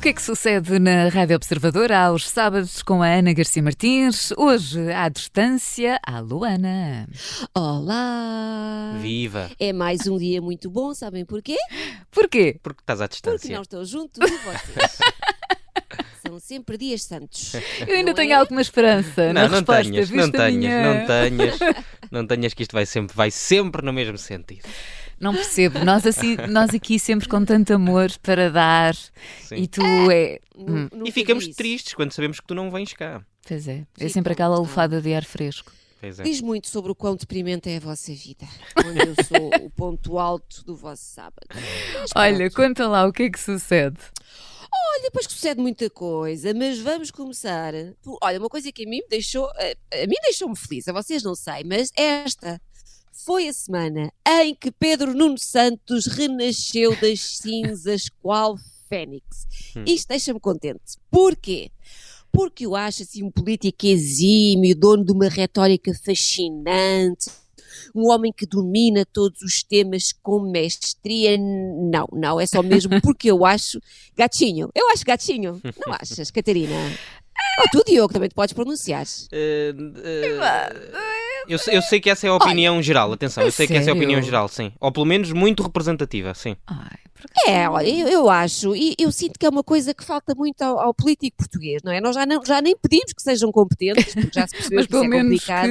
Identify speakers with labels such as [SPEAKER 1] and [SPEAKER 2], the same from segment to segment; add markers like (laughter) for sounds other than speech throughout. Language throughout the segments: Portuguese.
[SPEAKER 1] O que é que sucede na Rádio Observador aos sábados com a Ana Garcia Martins? Hoje, à distância, a Luana.
[SPEAKER 2] Olá!
[SPEAKER 3] Viva!
[SPEAKER 2] É mais um dia muito bom, sabem porquê?
[SPEAKER 1] Porquê?
[SPEAKER 3] Porque estás à
[SPEAKER 2] Porque
[SPEAKER 3] distância.
[SPEAKER 2] não estou junto de vocês. (laughs) São sempre dias santos.
[SPEAKER 1] Eu ainda
[SPEAKER 2] Não
[SPEAKER 1] tenho
[SPEAKER 2] é?
[SPEAKER 1] alguma esperança na
[SPEAKER 3] Não, não
[SPEAKER 1] resposta.
[SPEAKER 3] tenhas, não tenhas,
[SPEAKER 1] minha-
[SPEAKER 3] não tenhas, não tenhas que isto vai sempre, vai sempre no mesmo sentido.
[SPEAKER 1] Não percebo. Nós, assim, nós aqui sempre com tanto amor para dar
[SPEAKER 3] Sim.
[SPEAKER 1] e tu é.
[SPEAKER 2] Nu-
[SPEAKER 1] Hum.
[SPEAKER 3] E ficamos
[SPEAKER 2] isso.
[SPEAKER 3] tristes quando sabemos que tu não vens cá.
[SPEAKER 1] Pois é, é
[SPEAKER 2] Sim,
[SPEAKER 1] sempre aquela
[SPEAKER 2] não.
[SPEAKER 1] lufada de ar fresco.
[SPEAKER 3] Pois é.
[SPEAKER 2] Diz muito sobre o quão deprimente é a vossa vida. Quando eu sou o ponto alto do vosso sábado. Mas
[SPEAKER 1] Olha,
[SPEAKER 2] pronto.
[SPEAKER 1] conta lá o que é que sucede.
[SPEAKER 2] Olha, depois que sucede muita coisa, mas vamos começar. por- Olha, uma coisa que a mim me deixou. A, a mim deixou-me feliz, a vocês não sei, mas esta foi a semana em que Pedro Nuno Santos renasceu das (laughs) cinzas qual Fênix.
[SPEAKER 3] Hum.
[SPEAKER 2] Isto deixa-me contente. Porquê? Porque eu acho assim um político exímio, dono de uma retórica fascinante, um homem que domina todos os temas com mestria. Não, não, é só mesmo (laughs) porque eu acho gatinho. Eu acho gatinho. Não (laughs) achas, Catarina? Ou tu, Diogo, também te podes pronunciar.
[SPEAKER 3] Eh, eh, eu, sei- eu sei que essa é a opinião geral, atenção, eu sei que essa é a opinião
[SPEAKER 1] sério?
[SPEAKER 3] geral, sim. Ou pelo menos muito representativa, sim.
[SPEAKER 1] Ai,
[SPEAKER 2] É, olha, eu, eu acho, e eu sinto que é uma coisa que falta muito ao, ao político português, não é? Nós já, não, já nem pedimos que sejam competentes, porque já se (laughs) percebeu
[SPEAKER 1] Mas
[SPEAKER 2] que isso
[SPEAKER 1] pelo
[SPEAKER 2] é
[SPEAKER 1] menos
[SPEAKER 2] complicado.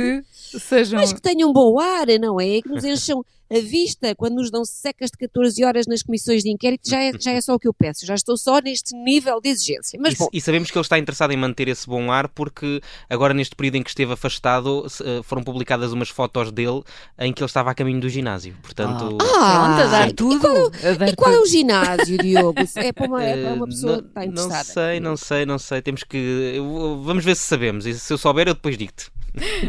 [SPEAKER 1] que sejam.
[SPEAKER 2] Mas que tenham bom ar, não é? Que nos encham a vista quando nos dão secas de 14 horas nas comissões de inquérito, já é, já é só o que eu peço. Já estou só neste nível de exigência. Mas
[SPEAKER 3] E,
[SPEAKER 2] bom,
[SPEAKER 3] e sabemos que ele está interessado em manter esse bom ar porque agora neste período em que esteve afastado eh, foram publicadas umas fotos dele em que ele estava a caminho do ginásio. Portanto,
[SPEAKER 1] Pronto, a dar
[SPEAKER 2] sim.
[SPEAKER 1] tudo. dar
[SPEAKER 2] E qual é
[SPEAKER 1] tudo.
[SPEAKER 2] o ginásio, Diogo? (laughs) É para uma, é para uma
[SPEAKER 3] Eh,
[SPEAKER 2] pessoa
[SPEAKER 3] não,
[SPEAKER 2] que está
[SPEAKER 3] não
[SPEAKER 2] interessada.
[SPEAKER 3] sei, não sei, não sei. Temos que. Vamos ver se sabemos. E se eu souber, eu depois digo-te.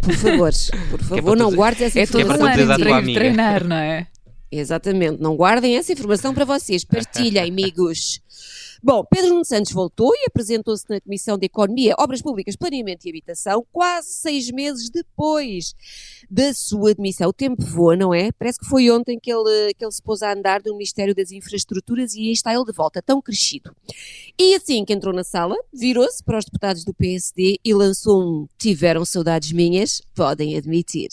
[SPEAKER 2] Por favor, por favor,
[SPEAKER 3] tu
[SPEAKER 2] não guardes essa
[SPEAKER 1] É todo
[SPEAKER 3] é para
[SPEAKER 1] um
[SPEAKER 2] informação.
[SPEAKER 1] ano treinar, não é?
[SPEAKER 2] Exatamente, não guardem essa informação para vocês, partilhem, amigos. (laughs) Bom, Pedro Nuno Santos voltou e apresentou-se na Comissão de Economia, Obras Públicas, Planeamento e Habitação, quase seis meses depois da sua admissão. O tempo voa, não é? Parece que foi ontem que ele, que ele se pôs a andar do Ministério das Infraestruturas e aí está ele de volta, tão crescido. E assim que entrou na sala, virou-se para os deputados do PSD e lançou um Tiveram saudades minhas? Podem admitir.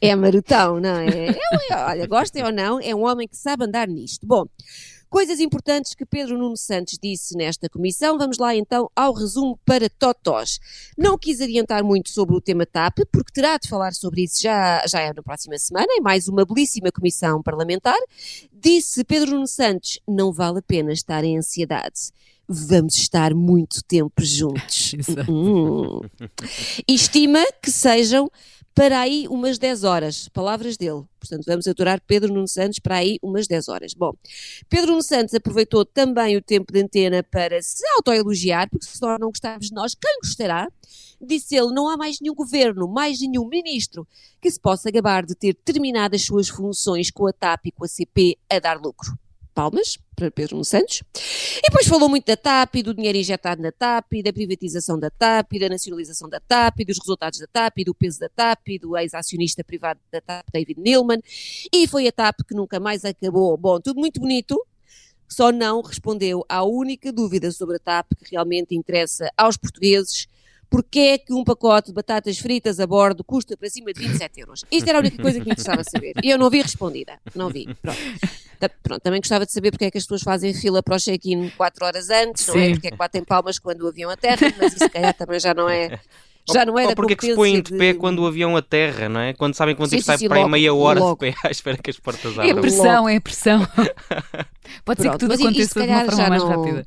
[SPEAKER 2] É marotão, não é? é? Olha, gostem ou não, é um homem que sabe andar nisto. Bom, coisas importantes que Pedro Nuno Santos disse nesta comissão. Vamos lá então ao resumo para Totós. Não quis adiantar muito sobre o tema TAP, porque terá de falar sobre isso já, já é na próxima semana, em mais uma belíssima comissão parlamentar. Disse Pedro Nuno Santos: não vale a pena estar em ansiedade. Vamos estar muito tempo juntos. (laughs) Hum. Estima que sejam para aí umas 10 horas. Palavras dele. Portanto, vamos aturar Pedro Nuno Santos para aí umas 10 horas. Bom, Pedro Nuno Santos aproveitou também o tempo de antena para se autoelogiar, porque se nós não gostarmos de nós, quem gostará? Disse ele, não há mais nenhum governo, mais nenhum ministro que se possa gabar de ter terminado as suas funções com a TAP e com a CP a dar lucro. Palmas para Pedro Santos. E depois falou muito da TAP, e do dinheiro injetado na TAP, e da privatização da TAP, e da nacionalização da TAP, e dos resultados da TAP, e do peso da TAP, e do ex-acionista privado da TAP, David Neilman. E foi a TAP que nunca mais acabou. Bom, tudo muito bonito, só não respondeu à única dúvida sobre a TAP que realmente interessa aos portugueses. Porquê é que um pacote de batatas fritas a bordo custa para cima de 27 euros? Isto era a única coisa que me interessava saber. E eu não vi respondida. Não vi. Pronto. Pronto, também gostava de saber porque é que as pessoas fazem fila para o check-in 4 horas antes, não é?
[SPEAKER 1] Sim.
[SPEAKER 2] Porque é que batem palmas quando o avião aterra, mas isso se calhar também já não é. Já não é
[SPEAKER 3] Ou porque é que se põem de pé
[SPEAKER 2] de-
[SPEAKER 3] quando o avião aterra, não é? Quando sabem ter
[SPEAKER 2] Sim, sim, sim,
[SPEAKER 3] para aí
[SPEAKER 2] logo,
[SPEAKER 3] meia hora
[SPEAKER 2] logo.
[SPEAKER 3] de (laughs) pé à espera que as portas
[SPEAKER 1] É
[SPEAKER 3] abram.
[SPEAKER 1] pressão, é pressão. (laughs) Pode ser que
[SPEAKER 2] Pronto,
[SPEAKER 1] tudo aconteça
[SPEAKER 2] se
[SPEAKER 1] de uma
[SPEAKER 2] calhar
[SPEAKER 1] forma mais
[SPEAKER 2] não-
[SPEAKER 1] rápida.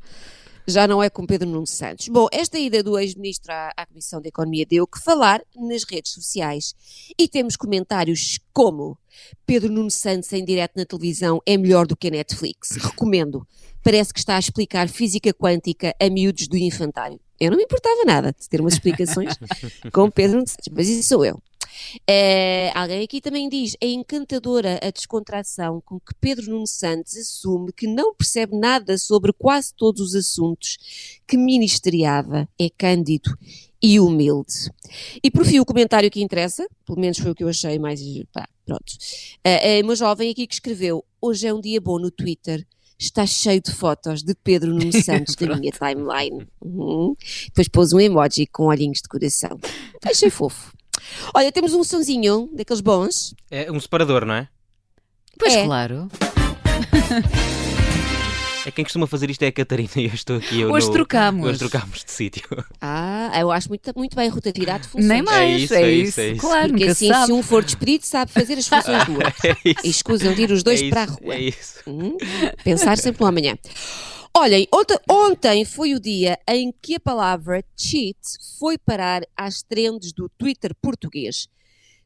[SPEAKER 2] Já não é com Pedro Nuno Santos. Bom, esta ida do ex-ministro à, à Comissão de Economia deu que falar nas redes sociais. E temos comentários como Pedro Nuno Santos em direto na televisão é melhor do que a Netflix. Recomendo. Parece que está a explicar física quântica a miúdos do infantário. Eu não me importava nada de ter umas explicações (laughs) com Pedro Nuno Santos, mas isso sou eu. Eh, alguém aqui também diz: é encantadora a descontração com que Pedro Nuno Santos assume que não percebe nada sobre quase todos os assuntos que ministeriava, é cândido e humilde. E por fim, o comentário que interessa, pelo menos foi o que eu achei mais. Pá, pronto. Eh, eh, uma jovem aqui que escreveu: Hoje é um dia bom no Twitter. está cheio de fotos de Pedro Nuno (laughs) Santos na minha timeline. Uhum. Depois pôs um emoji com olhinhos de coração. Achei fofo. Olha, temos um sonzinho daqueles bons.
[SPEAKER 3] É um separador, não é?
[SPEAKER 1] Pois
[SPEAKER 2] É.
[SPEAKER 1] claro. (laughs)
[SPEAKER 3] É quem costuma fazer isto é a Catarina e eu estou aqui. Eu
[SPEAKER 1] Hoje
[SPEAKER 3] no-
[SPEAKER 1] trocamos.
[SPEAKER 3] Hoje trocámos de sítio.
[SPEAKER 2] Ah, eu acho muito, muito bem rotatividade de funções.
[SPEAKER 1] Nem mais,
[SPEAKER 3] isso,
[SPEAKER 1] é,
[SPEAKER 3] é
[SPEAKER 1] isso.
[SPEAKER 3] isso, é isso.
[SPEAKER 1] Claro,
[SPEAKER 2] Porque assim,
[SPEAKER 1] sabe.
[SPEAKER 2] se um for despedido, sabe fazer as funções do outro.
[SPEAKER 3] É isso.
[SPEAKER 2] E escusam de ir os dois
[SPEAKER 3] é
[SPEAKER 2] para a rua.
[SPEAKER 3] É isso.
[SPEAKER 2] Hum, Pensar sempre no amanhã. Olhem, ontem, ontem foi o dia em que a palavra cheat foi parar às trends do Twitter português.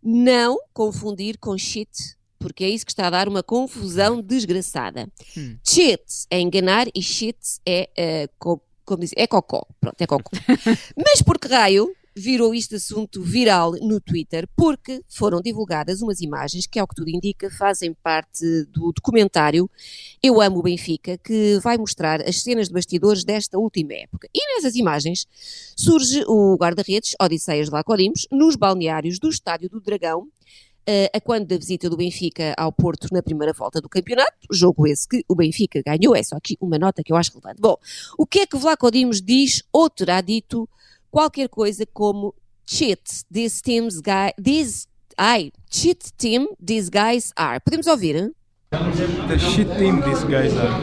[SPEAKER 2] Não confundir com shit, porque é isso que está a dar uma confusão desgraçada.
[SPEAKER 1] Hum.
[SPEAKER 2] Cheat é enganar e shit é, eh, co- como diz, é cocó. Pronto, é cocó. (laughs) Mas por que raio virou este assunto viral no Twitter? Porque foram divulgadas umas imagens que, ao que tudo indica, fazem parte do documentário Eu Amo o Benfica, que vai mostrar as cenas de bastidores desta última época. E nessas imagens surge o guarda-redes Odisseias de Lacodimos nos balneários do Estádio do Dragão, eh, a quando da visita do Benfica ao Porto na primeira volta do campeonato, jogo esse que o Benfica ganhou, é só aqui uma nota que eu acho relevante. Bom, o que é que Vlaco Dimos diz ou terá dito qualquer coisa como cheat, these teams guy, these, ai, cheat team, these guys are. Podemos ouvir? hein?
[SPEAKER 4] The shit team these guys are.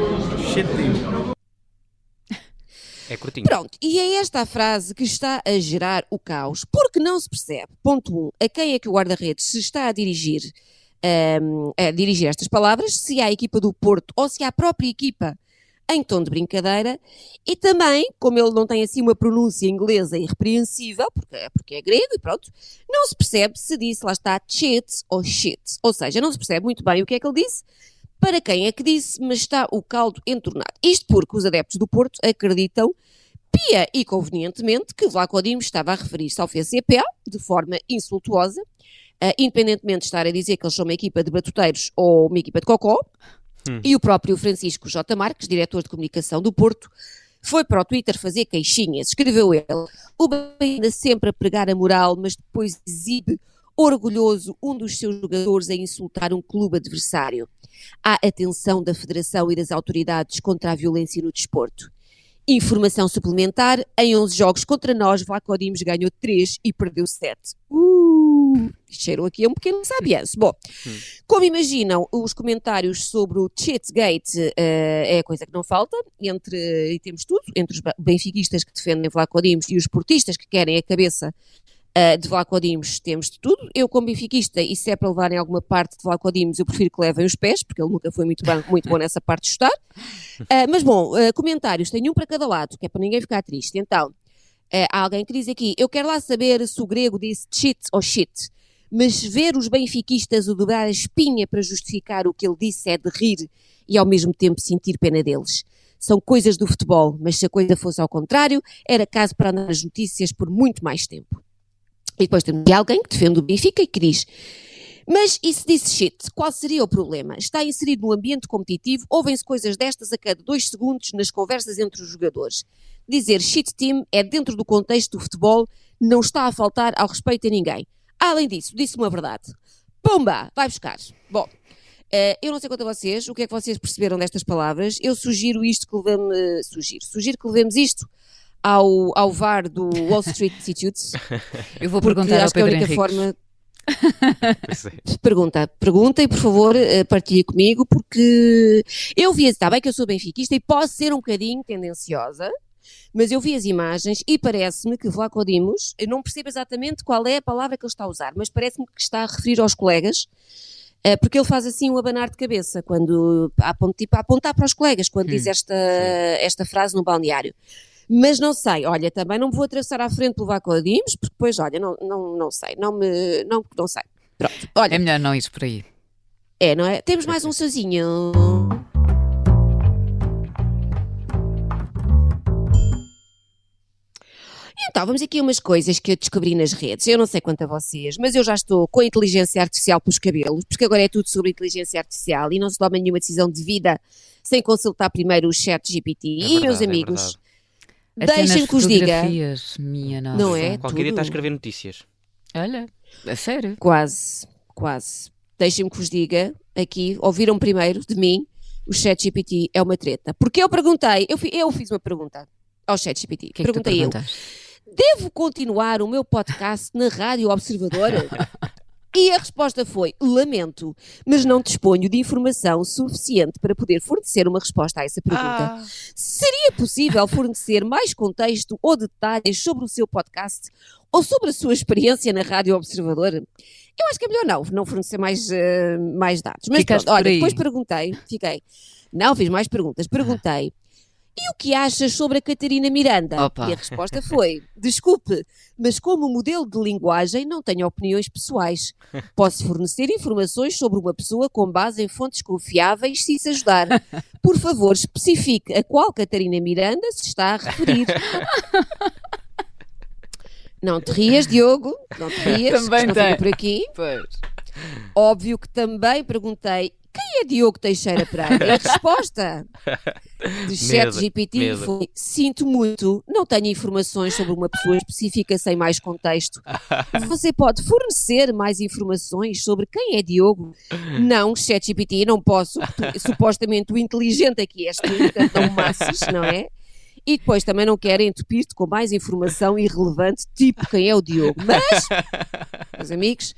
[SPEAKER 4] Shit team.
[SPEAKER 3] É curtinho.
[SPEAKER 2] Pronto, e é esta a frase que está a gerar o caos, porque não se percebe, ponto 1, um, a quem é que o guarda-redes se está a dirigir, ahm, a dirigir estas palavras, se à equipa do Porto ou se à própria equipa em tom de brincadeira, e também, como ele não tem assim uma pronúncia inglesa irrepreensível, porque, porque é grego e pronto, não se percebe se disse, lá está, shit ou shit, ou seja, não se percebe muito bem o que é que ele disse, para quem é que disse, mas está o caldo entornado. Isto porque os adeptos do Porto acreditam pia e convenientemente que Vlaco Dimos estava a referir-se ao FCPA de forma insultuosa, ah, independentemente de estar a dizer que eles são uma equipa de batuteiros ou uma equipa de cocó,
[SPEAKER 3] Hum.
[SPEAKER 2] e o próprio Francisco J. Marques, diretor de comunicação do Porto, foi para o Twitter fazer queixinhas. Escreveu ele: O anda sempre a pregar a moral, mas depois exibe orgulhoso um dos seus jogadores a insultar um clube adversário. Há atenção da Federação e das autoridades contra a violência no desporto. Informação suplementar: em 11 jogos contra nós, Vlaco Dimos ganhou 3 e perdeu 7. Uh, cheirou aqui a um pequeno sabianço. Bom, como imaginam, os comentários sobre o Cheatgate eh, é a coisa que não falta, entre, e temos tudo, entre os benfiquistas que defendem Vlaco Dimos e os portistas que querem a cabeça eh, de Vlaco Dimos, temos de tudo. Eu, como benfiquista, e se é para levarem alguma parte de Vlaco Dimos, eu prefiro que levem os pés, porque ele nunca foi muito bom, muito bom nessa parte de chutar. (laughs) Eh, mas bom, eh, comentários, tenho um para cada lado, que é para ninguém ficar triste. Então, há alguém que diz aqui, eu quero lá saber se o grego disse shit ou shit, mas ver os benfiquistas o dobrar a espinha para justificar o que ele disse é de rir e ao mesmo tempo sentir pena deles. São coisas do futebol, mas se a coisa fosse ao contrário, era caso para andar nas notícias por muito mais tempo. E depois temos alguém que defende o Benfica e que diz mas e se disse shit, qual seria o problema? Está inserido no ambiente competitivo, ouvem-se coisas destas a cada dois segundos nas conversas entre os jogadores. Dizer shit team é dentro do contexto do futebol, não está a faltar ao respeito a ninguém. Além disso, disse uma verdade. Pumba! Vai buscar. Bom, eh, eu não sei quanto a vocês, o que é que vocês perceberam destas palavras. Eu sugiro isto que levemos. sugiro. Sugiro que levemos isto ao, ao VAR do Wall Street Institute. (laughs)
[SPEAKER 1] Eu vou perguntar ao
[SPEAKER 2] acho que é a
[SPEAKER 1] Pedro
[SPEAKER 2] única
[SPEAKER 1] Henrique.
[SPEAKER 2] forma. (laughs)
[SPEAKER 3] É.
[SPEAKER 2] Pergunta, pergunta e por favor eh, partilhe comigo, porque eu vi, está bem que eu sou benfiquista e posso ser um bocadinho tendenciosa, mas eu vi as imagens e parece-me que Vlaco Dimos, eu não percebo exatamente qual é a palavra que ele está a usar, mas parece-me que está a referir aos colegas, eh, porque ele faz assim um abanar de cabeça, quando, tipo, a apontar para os colegas, quando
[SPEAKER 3] Hum,
[SPEAKER 2] diz esta, esta frase no balneário. Mas não sei, olha, também não me vou atravessar à frente pelo Vlaco Dimos, porque depois, olha, não, não, não sei, não me, não, não sei. Pronto, olha,
[SPEAKER 1] É melhor não ir por aí.
[SPEAKER 2] é, não é? Temos mais um sozinho. Então, vamos aqui umas coisas que eu descobri nas redes. Eu não sei quanto a vocês, mas eu já estou com a inteligência artificial pelos cabelos, porque agora é tudo sobre inteligência artificial e não se toma nenhuma decisão de vida sem consultar primeiro o chat GPT.
[SPEAKER 3] É
[SPEAKER 2] e,
[SPEAKER 3] verdade,
[SPEAKER 2] meus
[SPEAKER 3] é
[SPEAKER 2] amigos,
[SPEAKER 1] Até
[SPEAKER 2] deixem
[SPEAKER 1] nas
[SPEAKER 2] que os diga.
[SPEAKER 1] minha nossa.
[SPEAKER 2] Não é?
[SPEAKER 3] Qualquer dia está a
[SPEAKER 2] tudo.
[SPEAKER 3] escrever notícias.
[SPEAKER 1] Olha, a sério.
[SPEAKER 2] Quase, quase. Deixem-me que vos diga aqui, ouviram primeiro de mim, o ChatGPT é uma treta. Porque eu perguntei, eu, fi- eu fiz uma pergunta ao ChatGPT.
[SPEAKER 1] Que é que tu
[SPEAKER 2] perguntei eu, devo continuar o meu podcast na Rádio Observador? (laughs) E a resposta foi: lamento, mas não disponho de informação suficiente para poder fornecer uma resposta a essa pergunta. Seria possível (laughs) fornecer mais contexto ou detalhes sobre o seu podcast ou sobre a sua experiência na Rádio Observador? Eu acho que é melhor não, não fornecer mais, eh, mais dados. Mas pronto, olha, depois perguntei, fiquei. Não, fiz mais perguntas. (laughs) Perguntei. E o que achas sobre a Catarina Miranda?
[SPEAKER 1] Opa.
[SPEAKER 2] E a resposta foi: (laughs) desculpe, mas como modelo de linguagem não tenho opiniões pessoais. Posso fornecer informações sobre uma pessoa com base em fontes confiáveis se isso ajudar. Por favor, especifique a qual Catarina Miranda se está a referir. (laughs) Não te rias, Diogo. Não te rias.
[SPEAKER 1] Também tem.
[SPEAKER 2] por aqui.
[SPEAKER 1] Pois.
[SPEAKER 2] Óbvio que também perguntei quem é Diogo Teixeira Pereira? E a resposta do (laughs) chat GPT foi sinto muito, não tenho informações sobre uma pessoa específica sem mais contexto. (laughs) Você pode fornecer mais informações sobre quem é Diogo? Não, chat GPT, não posso. tu- supostamente o inteligente aqui és tu, portanto não massas, não é? E depois também não querem entupir-te com mais informação irrelevante, tipo quem é o Diogo. Mas, meus amigos,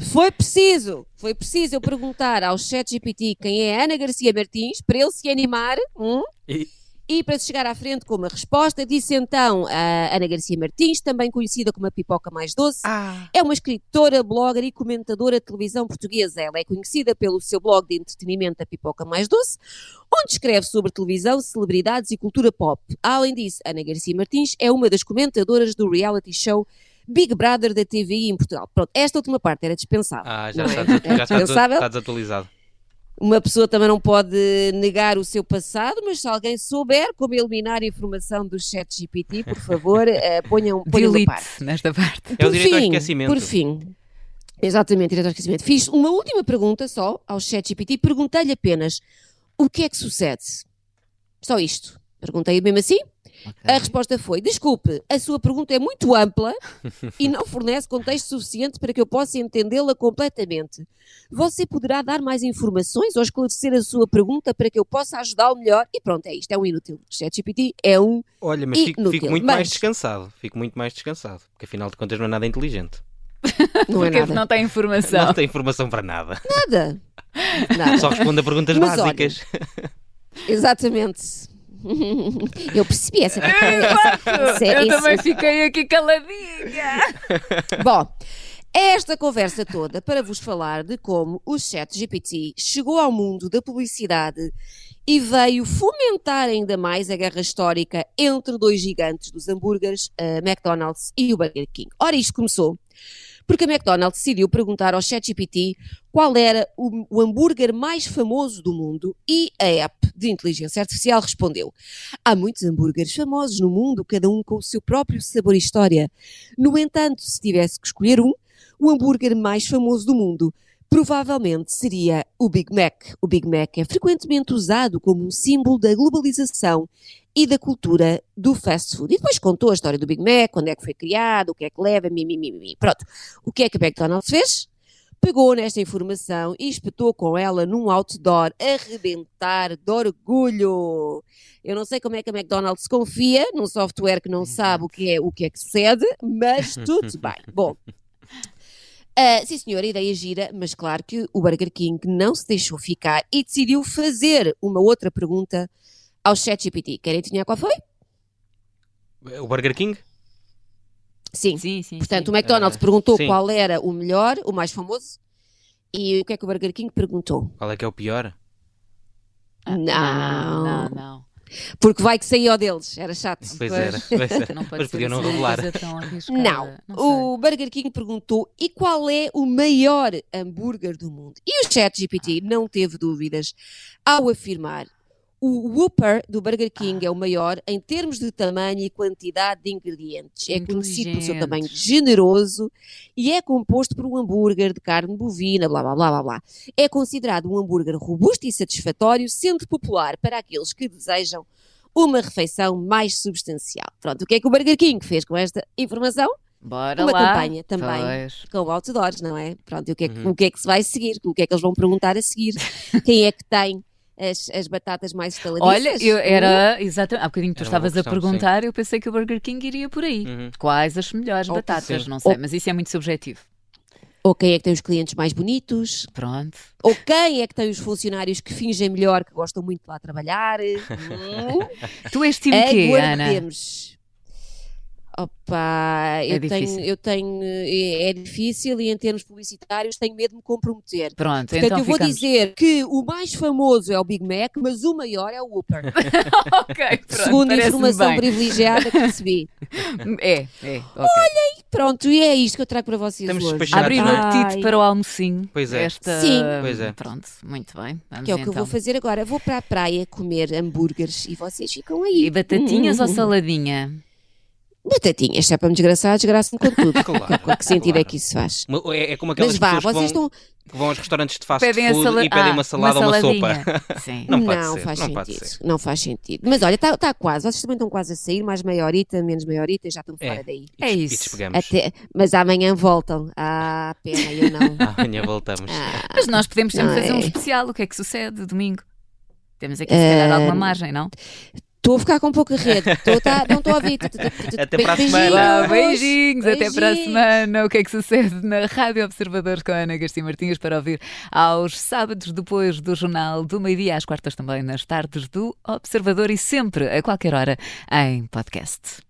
[SPEAKER 2] foi preciso, foi preciso eu perguntar ao ChatGPT quem é a Ana Garcia Martins para ele se animar hum,
[SPEAKER 3] E-
[SPEAKER 2] e para se chegar à frente com uma resposta. Disse então a Ana Garcia Martins, também conhecida como a Pipoca Mais Doce,
[SPEAKER 3] Ah,
[SPEAKER 2] é uma escritora, blogger e comentadora de televisão portuguesa. Ela é conhecida pelo seu blog de entretenimento A Pipoca Mais Doce, onde escreve sobre televisão, celebridades e cultura pop. Além disso, Ana Garcia Martins é uma das comentadoras do reality show Big Brother da TVI em Portugal. Pronto, esta última parte era dispensável.
[SPEAKER 3] ah, já,
[SPEAKER 2] não
[SPEAKER 3] está,
[SPEAKER 2] é?
[SPEAKER 3] já,
[SPEAKER 2] dispensável.
[SPEAKER 3] está desatualizado.
[SPEAKER 2] Uma pessoa também não pode negar o seu passado, mas se alguém souber como eliminar a informação do chat GPT, por favor, eh, ponham, ponham
[SPEAKER 1] Delete
[SPEAKER 2] parte.
[SPEAKER 1] nesta parte.
[SPEAKER 3] É o
[SPEAKER 2] Por
[SPEAKER 3] direito ao
[SPEAKER 2] fim,
[SPEAKER 3] esquecimento.
[SPEAKER 2] Por fim, exatamente, direito ao esquecimento. Fiz uma última pergunta só ao ChatGPT, perguntei-lhe apenas o que é que sucede. Só isto. Perguntei mesmo assim. A resposta foi: desculpe, a sua pergunta é muito ampla e não fornece contexto suficiente para que eu possa entendê-la completamente. Você poderá dar mais informações ou esclarecer a sua pergunta para que eu possa ajudá-lo melhor? E pronto, é isto, é um inútil. O ChatGPT é um.
[SPEAKER 3] Olha, mas fico,
[SPEAKER 2] Inútil,
[SPEAKER 3] fico muito
[SPEAKER 2] mas-
[SPEAKER 3] mais descansado. Fico muito mais descansado. Porque afinal de contas não é nada inteligente.
[SPEAKER 2] Não é nada.
[SPEAKER 1] não tem informação.
[SPEAKER 3] Não tem informação para nada.
[SPEAKER 2] Nada. Nada.
[SPEAKER 3] Só responde a perguntas
[SPEAKER 2] Mas olha,
[SPEAKER 3] básicas.
[SPEAKER 2] Exatamente. Eu percebi essa. É-
[SPEAKER 1] Eu
[SPEAKER 2] isso-
[SPEAKER 1] também fiquei aqui caladinha.
[SPEAKER 2] Bom, esta conversa toda para vos falar de como o Chat GPT chegou ao mundo da publicidade e veio fomentar ainda mais a guerra histórica entre dois gigantes dos hambúrgueres, a McDonald's e o Burger King. Ora, isto começou porque a McDonald's decidiu perguntar ao ChatGPT qual era o, o hambúrguer mais famoso do mundo e a app de inteligência artificial respondeu: Há muitos hambúrgueres famosos no mundo, cada um com o seu próprio sabor e história. No entanto, se tivesse que escolher um, o hambúrguer mais famoso do mundo provavelmente seria o Big Mac. O Big Mac é frequentemente usado como um símbolo da globalização e da cultura do fast food. E depois contou a história do Big Mac, quando é que foi criado, o que é que leva, mimimi. Pronto. O que é que a McDonald's fez? Pegou nesta informação e espetou com ela num outdoor a arrebentar de orgulho. Eu não sei como é que a McDonald's confia num software que não sabe o que é o que é que sucede, mas (laughs) tudo bem. Bom, ah, sim, senhor, a ideia gira, mas claro que o Burger King não se deixou ficar e decidiu fazer uma outra pergunta ao ChatGPT. Querem adivinhar qual foi?
[SPEAKER 3] O Burger King?
[SPEAKER 2] Sim.
[SPEAKER 1] Sim, sim.
[SPEAKER 2] Portanto,
[SPEAKER 1] sim.
[SPEAKER 2] o McDonald's
[SPEAKER 3] Ah,
[SPEAKER 2] perguntou
[SPEAKER 3] sim.
[SPEAKER 2] qual era o melhor, o mais famoso, e o que é que o Burger King perguntou?
[SPEAKER 3] Qual é que é o pior?
[SPEAKER 1] Ah,
[SPEAKER 2] não.
[SPEAKER 1] Não, não.
[SPEAKER 2] Porque vai que saía o deles, era chato.
[SPEAKER 3] Pois
[SPEAKER 1] Pois.
[SPEAKER 3] era. Pois era. (laughs)
[SPEAKER 1] Não pode
[SPEAKER 3] Mas
[SPEAKER 1] ser
[SPEAKER 3] podiam não
[SPEAKER 1] assim
[SPEAKER 3] revelar.
[SPEAKER 1] arriscada.
[SPEAKER 2] Não,
[SPEAKER 1] Não
[SPEAKER 2] o Burger King perguntou e qual é o maior hambúrguer do mundo? E o ChatGPT não teve dúvidas ao afirmar o Whopper do Burger King é o maior em termos de tamanho e quantidade de ingredientes. É conhecido pelo seu tamanho generoso e é composto por um hambúrguer de carne bovina, blá blá blá blá blá. É considerado um hambúrguer robusto e satisfatório, sendo popular para aqueles que desejam uma refeição mais substancial. Pronto, o que é que o Burger King fez com esta informação?
[SPEAKER 1] Bora
[SPEAKER 2] uma
[SPEAKER 1] lá.
[SPEAKER 2] campanha também.
[SPEAKER 1] Pois.
[SPEAKER 2] com outdoors, não é? Pronto, o que é, que,
[SPEAKER 3] Uhum.
[SPEAKER 2] o que é que se vai seguir? O que é que eles vão perguntar a seguir? (laughs) Quem é que tem as, as batatas mais estaladiças.
[SPEAKER 1] Olha, eu era exatamente. Há bocadinho tu estavas a
[SPEAKER 3] questão, sim.
[SPEAKER 1] perguntar, eu pensei que o Burger King iria por aí.
[SPEAKER 3] Uhum.
[SPEAKER 1] Quais as melhores
[SPEAKER 2] Oh,
[SPEAKER 1] batatas?
[SPEAKER 3] sim.
[SPEAKER 1] Não sei,
[SPEAKER 2] Oh.
[SPEAKER 1] mas isso é muito subjetivo.
[SPEAKER 2] Ou quem é que tem os clientes mais bonitos?
[SPEAKER 1] Pronto.
[SPEAKER 2] Ou quem é que tem os funcionários que fingem melhor, que gostam muito de lá trabalhar? (laughs) Hum?
[SPEAKER 1] Tu és time quê, Ana?
[SPEAKER 2] Aguardemos. Opa,
[SPEAKER 1] É
[SPEAKER 2] eu
[SPEAKER 1] difícil.
[SPEAKER 2] tenho, eu tenho, é, é difícil e em termos publicitários tenho medo de me comprometer.
[SPEAKER 1] Pronto,
[SPEAKER 2] Portanto,
[SPEAKER 1] então
[SPEAKER 2] eu vou
[SPEAKER 1] ficamos.
[SPEAKER 2] dizer que o mais famoso é o Big Mac, mas o maior é o Whopper. (laughs)
[SPEAKER 1] ok, pronto,
[SPEAKER 2] segundo informação
[SPEAKER 1] bem.
[SPEAKER 2] privilegiada que recebi. (laughs)
[SPEAKER 1] É, é, ok.
[SPEAKER 2] Pronto, e é isto que eu trago para vocês
[SPEAKER 3] Estamos
[SPEAKER 2] hoje.
[SPEAKER 1] Abrir o apetite para o almocinho.
[SPEAKER 3] Pois é.
[SPEAKER 1] Esta...
[SPEAKER 2] Sim.
[SPEAKER 3] Pois é.
[SPEAKER 1] Pronto, muito bem. Vamos
[SPEAKER 2] Que é o que eu
[SPEAKER 1] então.
[SPEAKER 2] vou fazer agora. Vou para a praia comer hambúrgueres e vocês ficam aí.
[SPEAKER 1] E batatinhas
[SPEAKER 2] Hum,
[SPEAKER 1] ou
[SPEAKER 2] hum, (laughs) hum.
[SPEAKER 1] saladinha?
[SPEAKER 2] Batatinhas, se é para me desgraçar, desgraço-me com tudo. (laughs)
[SPEAKER 3] Claro,
[SPEAKER 2] Com que sentido é
[SPEAKER 3] claro.
[SPEAKER 2] que isso faz?
[SPEAKER 3] Uma- É, é como aquelas
[SPEAKER 2] Mas vá,
[SPEAKER 3] pessoas que
[SPEAKER 2] vocês
[SPEAKER 3] vão,
[SPEAKER 2] estão.
[SPEAKER 3] que vão aos restaurantes de fast
[SPEAKER 1] Pedem
[SPEAKER 3] food
[SPEAKER 1] sala...
[SPEAKER 3] e pedem
[SPEAKER 1] ah,
[SPEAKER 3] uma salada ou uma sopa.
[SPEAKER 1] saladinha. (laughs) Sim.
[SPEAKER 3] Não pode ser,
[SPEAKER 2] faz
[SPEAKER 3] não pode
[SPEAKER 2] sentido.
[SPEAKER 3] ser.
[SPEAKER 2] Não faz sentido. Mas olha, está tá quase. Vocês também estão quase a sair, mais meia horita, menos meia horita e já estão fora
[SPEAKER 3] É.
[SPEAKER 2] daí.
[SPEAKER 1] É
[SPEAKER 3] e
[SPEAKER 1] isso.
[SPEAKER 3] despegamos.
[SPEAKER 2] Até... Mas amanhã voltam. Ah, pena, eu não. (laughs)
[SPEAKER 3] Amanhã voltamos.
[SPEAKER 2] Ah,
[SPEAKER 1] Mas nós podemos sempre
[SPEAKER 2] Não,
[SPEAKER 1] fazer um
[SPEAKER 2] é.
[SPEAKER 1] especial. O que é que sucede domingo? Temos aqui, se calhar,
[SPEAKER 2] Eh,
[SPEAKER 1] alguma margem, não?
[SPEAKER 2] Estou a ficar com pouca rede. Estou, tá, não estou a ouvir.
[SPEAKER 3] Até para a
[SPEAKER 2] Beijinhos.
[SPEAKER 3] semana.
[SPEAKER 1] Beijinhos, até para a semana. O que é que sucede na Rádio Observadores com a Ana Garcia Martins para ouvir aos sábados depois do Jornal do Meio-Dia, às quartas também nas tardes do Observador e sempre, a qualquer hora, em podcast.